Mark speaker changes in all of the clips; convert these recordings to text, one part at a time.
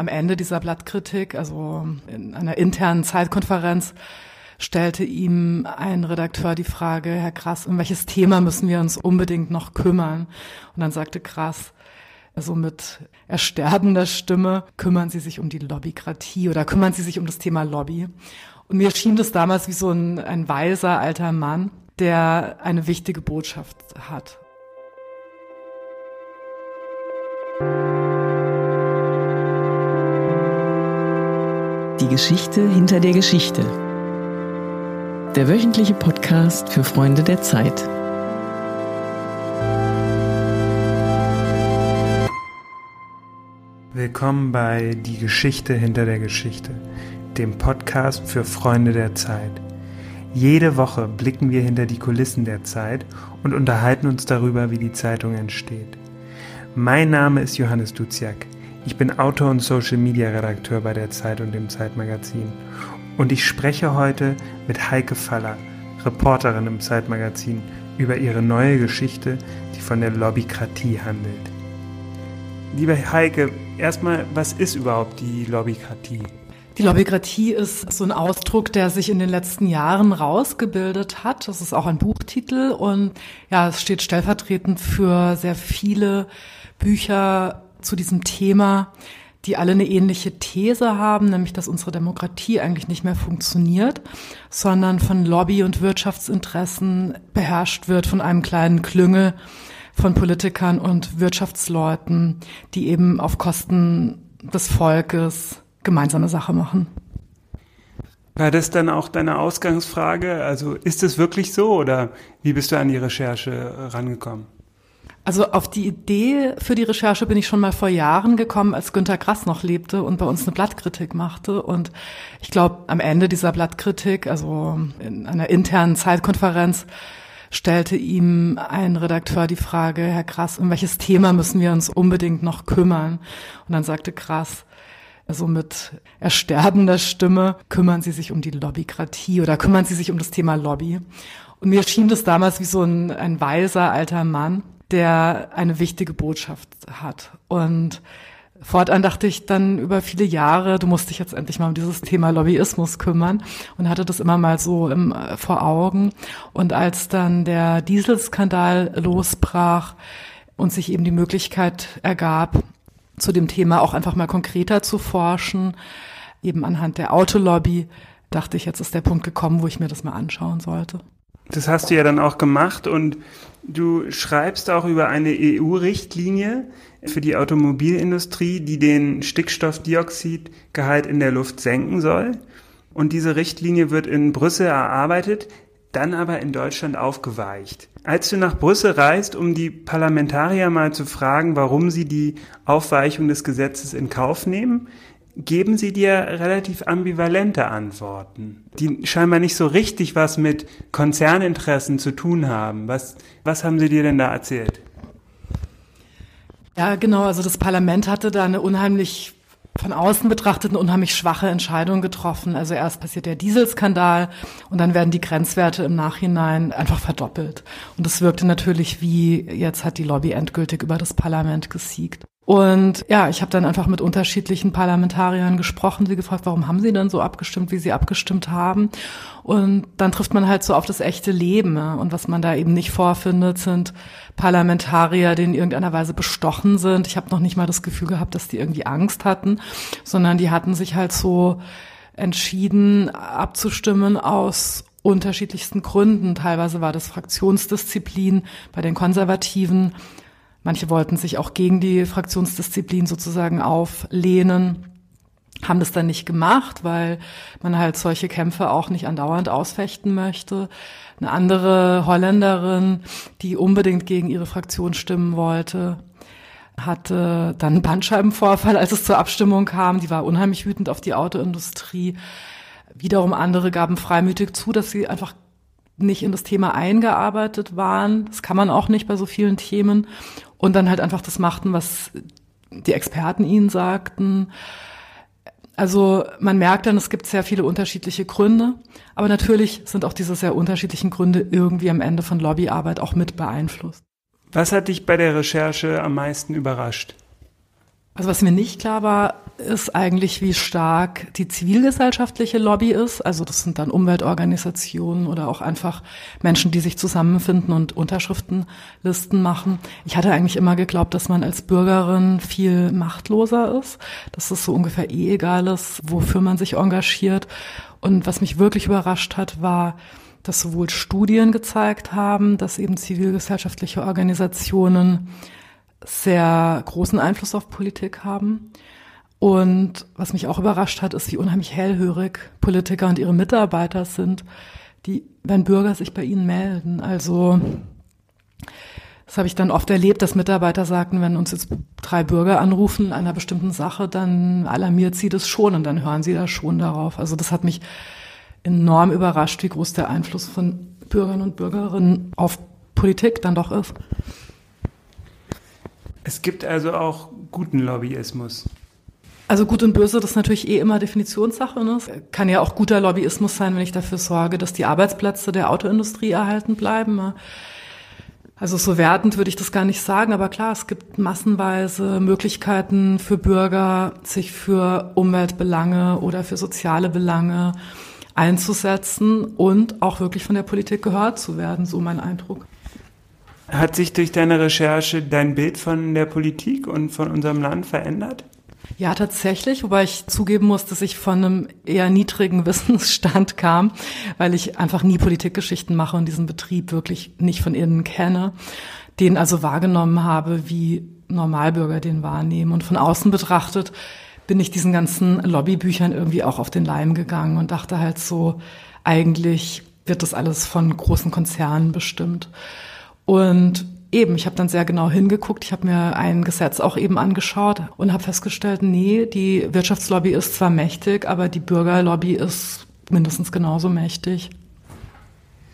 Speaker 1: am Ende dieser Blattkritik, also in einer internen Zeitkonferenz, stellte ihm ein Redakteur die Frage, Herr Krass, um welches Thema müssen wir uns unbedingt noch kümmern? Und dann sagte Krass, also mit ersterbender Stimme, kümmern Sie sich um die Lobbykratie oder kümmern Sie sich um das Thema Lobby. Und mir schien das damals wie so ein, ein weiser alter Mann, der eine wichtige Botschaft hat.
Speaker 2: Geschichte hinter der Geschichte. Der wöchentliche Podcast für Freunde der Zeit.
Speaker 3: Willkommen bei Die Geschichte hinter der Geschichte, dem Podcast für Freunde der Zeit. Jede Woche blicken wir hinter die Kulissen der Zeit und unterhalten uns darüber, wie die Zeitung entsteht. Mein Name ist Johannes Duziak. Ich bin Autor und Social Media Redakteur bei der Zeit und dem Zeitmagazin. Und ich spreche heute mit Heike Faller, Reporterin im Zeitmagazin, über ihre neue Geschichte, die von der Lobbykratie handelt. Liebe Heike, erstmal, was ist überhaupt die Lobbykratie?
Speaker 1: Die Lobbykratie ist so ein Ausdruck, der sich in den letzten Jahren rausgebildet hat. Das ist auch ein Buchtitel und ja, es steht stellvertretend für sehr viele Bücher zu diesem Thema, die alle eine ähnliche These haben, nämlich dass unsere Demokratie eigentlich nicht mehr funktioniert, sondern von Lobby- und Wirtschaftsinteressen beherrscht wird von einem kleinen Klüngel von Politikern und Wirtschaftsleuten, die eben auf Kosten des Volkes gemeinsame Sache machen.
Speaker 3: War das dann auch deine Ausgangsfrage? Also ist es wirklich so oder wie bist du an die Recherche rangekommen?
Speaker 1: Also auf die Idee für die Recherche bin ich schon mal vor Jahren gekommen, als Günter Grass noch lebte und bei uns eine Blattkritik machte. Und ich glaube, am Ende dieser Blattkritik, also in einer internen Zeitkonferenz, stellte ihm ein Redakteur die Frage, Herr Krass, um welches Thema müssen wir uns unbedingt noch kümmern? Und dann sagte Krass, also mit ersterbender Stimme, kümmern Sie sich um die Lobbykratie oder kümmern Sie sich um das Thema Lobby. Und mir schien das damals wie so ein, ein weiser alter Mann, der eine wichtige Botschaft hat. Und Fortan dachte ich dann über viele Jahre, du musst dich jetzt endlich mal um dieses Thema Lobbyismus kümmern und hatte das immer mal so im, äh, vor Augen. Und als dann der Dieselskandal losbrach und sich eben die Möglichkeit ergab, zu dem Thema auch einfach mal konkreter zu forschen, eben anhand der Autolobby, dachte ich, jetzt ist der Punkt gekommen, wo ich mir das mal anschauen sollte.
Speaker 3: Das hast du ja dann auch gemacht und du schreibst auch über eine EU-Richtlinie für die Automobilindustrie, die den Stickstoffdioxidgehalt in der Luft senken soll. Und diese Richtlinie wird in Brüssel erarbeitet, dann aber in Deutschland aufgeweicht. Als du nach Brüssel reist, um die Parlamentarier mal zu fragen, warum sie die Aufweichung des Gesetzes in Kauf nehmen, geben sie dir relativ ambivalente Antworten, die scheinbar nicht so richtig was mit Konzerninteressen zu tun haben. Was, was haben sie dir denn da erzählt?
Speaker 1: Ja, genau. Also das Parlament hatte da eine unheimlich von außen betrachtet eine unheimlich schwache Entscheidung getroffen. Also erst passiert der Dieselskandal und dann werden die Grenzwerte im Nachhinein einfach verdoppelt. Und das wirkte natürlich wie, jetzt hat die Lobby endgültig über das Parlament gesiegt. Und ja, ich habe dann einfach mit unterschiedlichen Parlamentariern gesprochen, sie gefragt, warum haben sie denn so abgestimmt, wie sie abgestimmt haben. Und dann trifft man halt so auf das echte Leben. Und was man da eben nicht vorfindet, sind Parlamentarier, die in irgendeiner Weise bestochen sind. Ich habe noch nicht mal das Gefühl gehabt, dass die irgendwie Angst hatten, sondern die hatten sich halt so entschieden abzustimmen aus unterschiedlichsten Gründen. Teilweise war das Fraktionsdisziplin bei den Konservativen. Manche wollten sich auch gegen die Fraktionsdisziplin sozusagen auflehnen, haben das dann nicht gemacht, weil man halt solche Kämpfe auch nicht andauernd ausfechten möchte. Eine andere Holländerin, die unbedingt gegen ihre Fraktion stimmen wollte, hatte dann einen Bandscheibenvorfall, als es zur Abstimmung kam. Die war unheimlich wütend auf die Autoindustrie. Wiederum andere gaben freimütig zu, dass sie einfach nicht in das Thema eingearbeitet waren. Das kann man auch nicht bei so vielen Themen und dann halt einfach das machten, was die Experten ihnen sagten. Also man merkt dann, es gibt sehr viele unterschiedliche Gründe, aber natürlich sind auch diese sehr unterschiedlichen Gründe irgendwie am Ende von Lobbyarbeit auch mit beeinflusst.
Speaker 3: Was hat dich bei der Recherche am meisten überrascht?
Speaker 1: Also was mir nicht klar war, ist eigentlich, wie stark die zivilgesellschaftliche Lobby ist. Also das sind dann Umweltorganisationen oder auch einfach Menschen, die sich zusammenfinden und Unterschriftenlisten machen. Ich hatte eigentlich immer geglaubt, dass man als Bürgerin viel machtloser ist, dass es so ungefähr eh egal ist, wofür man sich engagiert. Und was mich wirklich überrascht hat, war, dass sowohl Studien gezeigt haben, dass eben zivilgesellschaftliche Organisationen sehr großen Einfluss auf Politik haben. Und was mich auch überrascht hat, ist, wie unheimlich hellhörig Politiker und ihre Mitarbeiter sind, die, wenn Bürger sich bei ihnen melden. Also, das habe ich dann oft erlebt, dass Mitarbeiter sagten, wenn uns jetzt drei Bürger anrufen einer bestimmten Sache, dann alarmiert sie das schon und dann hören sie da schon darauf. Also das hat mich enorm überrascht, wie groß der Einfluss von Bürgern und Bürgerinnen auf Politik dann doch ist.
Speaker 3: Es gibt also auch guten Lobbyismus.
Speaker 1: Also gut und böse, das ist natürlich eh immer Definitionssache. Ne? Kann ja auch guter Lobbyismus sein, wenn ich dafür sorge, dass die Arbeitsplätze der Autoindustrie erhalten bleiben. Ne? Also so wertend würde ich das gar nicht sagen, aber klar, es gibt massenweise Möglichkeiten für Bürger, sich für Umweltbelange oder für soziale Belange einzusetzen und auch wirklich von der Politik gehört zu werden, so mein Eindruck.
Speaker 3: Hat sich durch deine Recherche dein Bild von der Politik und von unserem Land verändert?
Speaker 1: Ja, tatsächlich, wobei ich zugeben muss, dass ich von einem eher niedrigen Wissensstand kam, weil ich einfach nie Politikgeschichten mache und diesen Betrieb wirklich nicht von innen kenne, den also wahrgenommen habe, wie Normalbürger den wahrnehmen. Und von außen betrachtet bin ich diesen ganzen Lobbybüchern irgendwie auch auf den Leim gegangen und dachte halt so, eigentlich wird das alles von großen Konzernen bestimmt. Und eben, ich habe dann sehr genau hingeguckt. Ich habe mir ein Gesetz auch eben angeschaut und habe festgestellt, nee, die Wirtschaftslobby ist zwar mächtig, aber die Bürgerlobby ist mindestens genauso mächtig.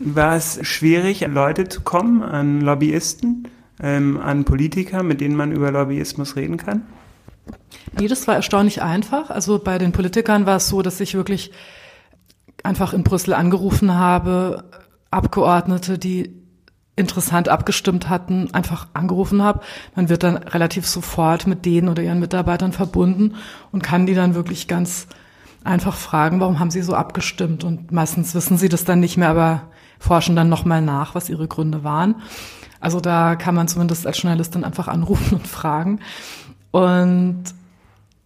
Speaker 3: War es schwierig, an Leute zu kommen, an Lobbyisten, ähm, an Politiker, mit denen man über Lobbyismus reden kann?
Speaker 1: Nee, das war erstaunlich einfach. Also bei den Politikern war es so, dass ich wirklich einfach in Brüssel angerufen habe, Abgeordnete, die interessant abgestimmt hatten, einfach angerufen habe. Man wird dann relativ sofort mit denen oder ihren Mitarbeitern verbunden und kann die dann wirklich ganz einfach fragen, warum haben sie so abgestimmt? Und meistens wissen sie das dann nicht mehr, aber forschen dann nochmal nach, was ihre Gründe waren. Also da kann man zumindest als Journalistin einfach anrufen und fragen. Und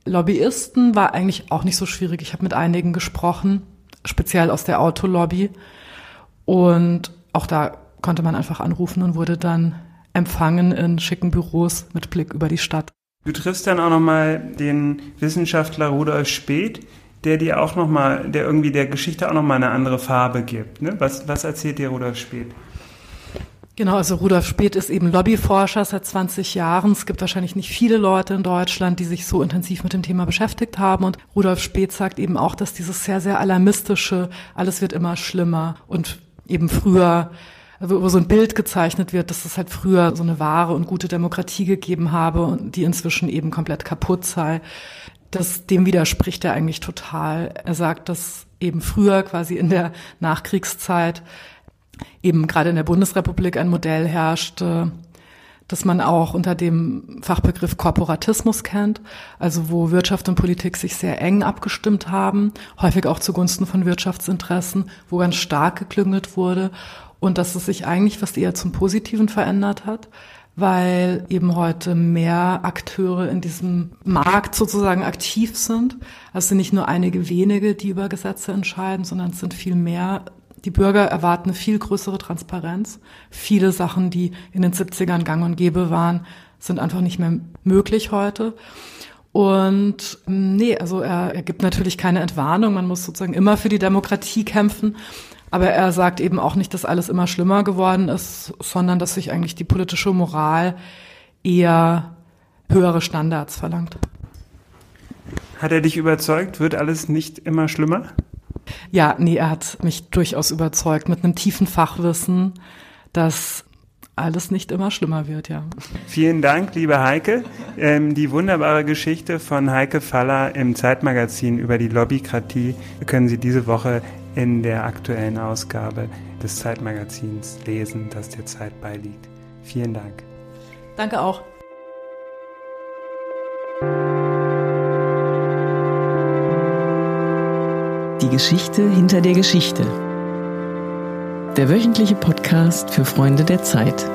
Speaker 1: Lobbyisten war eigentlich auch nicht so schwierig. Ich habe mit einigen gesprochen, speziell aus der Autolobby. Und auch da konnte man einfach anrufen und wurde dann empfangen in schicken Büros mit Blick über die Stadt.
Speaker 3: Du triffst dann auch nochmal den Wissenschaftler Rudolf Speth, der dir auch nochmal, der irgendwie der Geschichte auch nochmal eine andere Farbe gibt. Ne? Was, was erzählt dir Rudolf Speth?
Speaker 1: Genau, also Rudolf Speth ist eben Lobbyforscher seit 20 Jahren. Es gibt wahrscheinlich nicht viele Leute in Deutschland, die sich so intensiv mit dem Thema beschäftigt haben. Und Rudolf Speth sagt eben auch, dass dieses sehr, sehr alarmistische, alles wird immer schlimmer und eben früher wo so ein Bild gezeichnet wird, dass es halt früher so eine wahre und gute Demokratie gegeben habe und die inzwischen eben komplett kaputt sei. Das, dem widerspricht er eigentlich total. Er sagt, dass eben früher quasi in der Nachkriegszeit eben gerade in der Bundesrepublik ein Modell herrschte, das man auch unter dem Fachbegriff Korporatismus kennt, also wo Wirtschaft und Politik sich sehr eng abgestimmt haben, häufig auch zugunsten von Wirtschaftsinteressen, wo ganz stark geklüngelt wurde und dass es sich eigentlich fast eher zum Positiven verändert hat, weil eben heute mehr Akteure in diesem Markt sozusagen aktiv sind. Also es sind nicht nur einige wenige, die über Gesetze entscheiden, sondern es sind viel mehr. Die Bürger erwarten eine viel größere Transparenz. Viele Sachen, die in den 70ern gang und gäbe waren, sind einfach nicht mehr möglich heute. Und nee, also er, er gibt natürlich keine Entwarnung. Man muss sozusagen immer für die Demokratie kämpfen. Aber er sagt eben auch nicht, dass alles immer schlimmer geworden ist, sondern dass sich eigentlich die politische Moral eher höhere Standards verlangt.
Speaker 3: Hat er dich überzeugt? Wird alles nicht immer schlimmer?
Speaker 1: Ja, nee, er hat mich durchaus überzeugt mit einem tiefen Fachwissen, dass alles nicht immer schlimmer wird, ja.
Speaker 3: Vielen Dank, liebe Heike. Ähm, die wunderbare Geschichte von Heike Faller im Zeitmagazin über die Lobbykratie können Sie diese Woche in der aktuellen Ausgabe des Zeitmagazins lesen, das der Zeit beiliegt. Vielen Dank.
Speaker 1: Danke auch.
Speaker 2: Die Geschichte hinter der Geschichte. Der wöchentliche Podcast für Freunde der Zeit.